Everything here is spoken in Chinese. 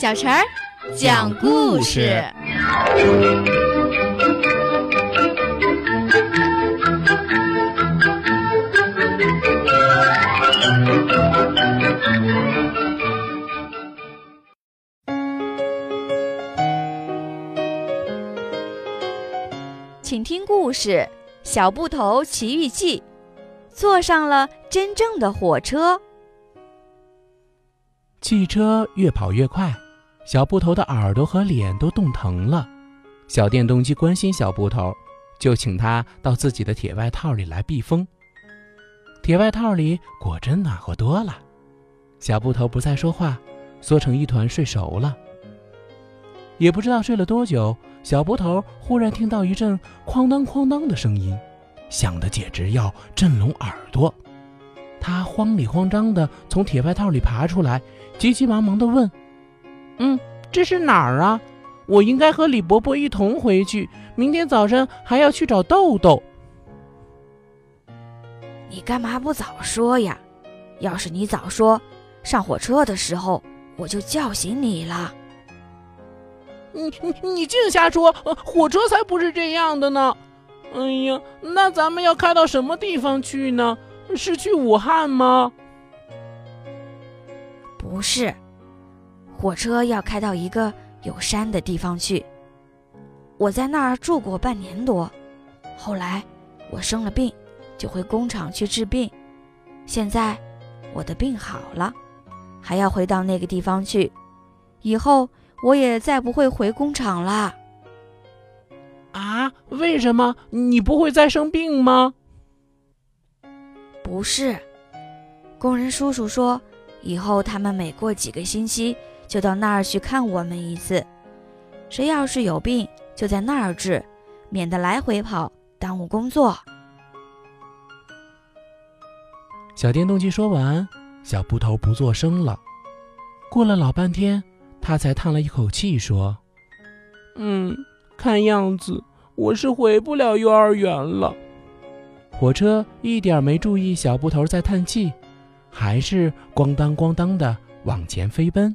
小陈儿讲故事。请听故事《小布头奇遇记》，坐上了真正的火车。汽车越跑越快，小布头的耳朵和脸都冻疼了。小电动机关心小布头，就请他到自己的铁外套里来避风。铁外套里果真暖和多了。小布头不再说话，缩成一团睡熟了。也不知道睡了多久，小布头忽然听到一阵哐当哐当的声音，响得简直要震聋耳朵。他慌里慌张地从铁外套里爬出来，急急忙忙地问：“嗯，这是哪儿啊？我应该和李伯伯一同回去，明天早上还要去找豆豆。”你干嘛不早说呀？要是你早说，上火车的时候我就叫醒你了。你你你净瞎说！火车才不是这样的呢！哎呀，那咱们要开到什么地方去呢？是去武汉吗？不是，火车要开到一个有山的地方去。我在那儿住过半年多，后来我生了病，就回工厂去治病。现在我的病好了，还要回到那个地方去。以后。我也再不会回工厂啦。啊？为什么？你不会再生病吗？不是，工人叔叔说，以后他们每过几个星期就到那儿去看我们一次。谁要是有病，就在那儿治，免得来回跑，耽误工作。小电动机说完，小布头不作声了。过了老半天。他才叹了一口气，说：“嗯，看样子我是回不了幼儿园了。”火车一点没注意小布头在叹气，还是咣当咣当的往前飞奔。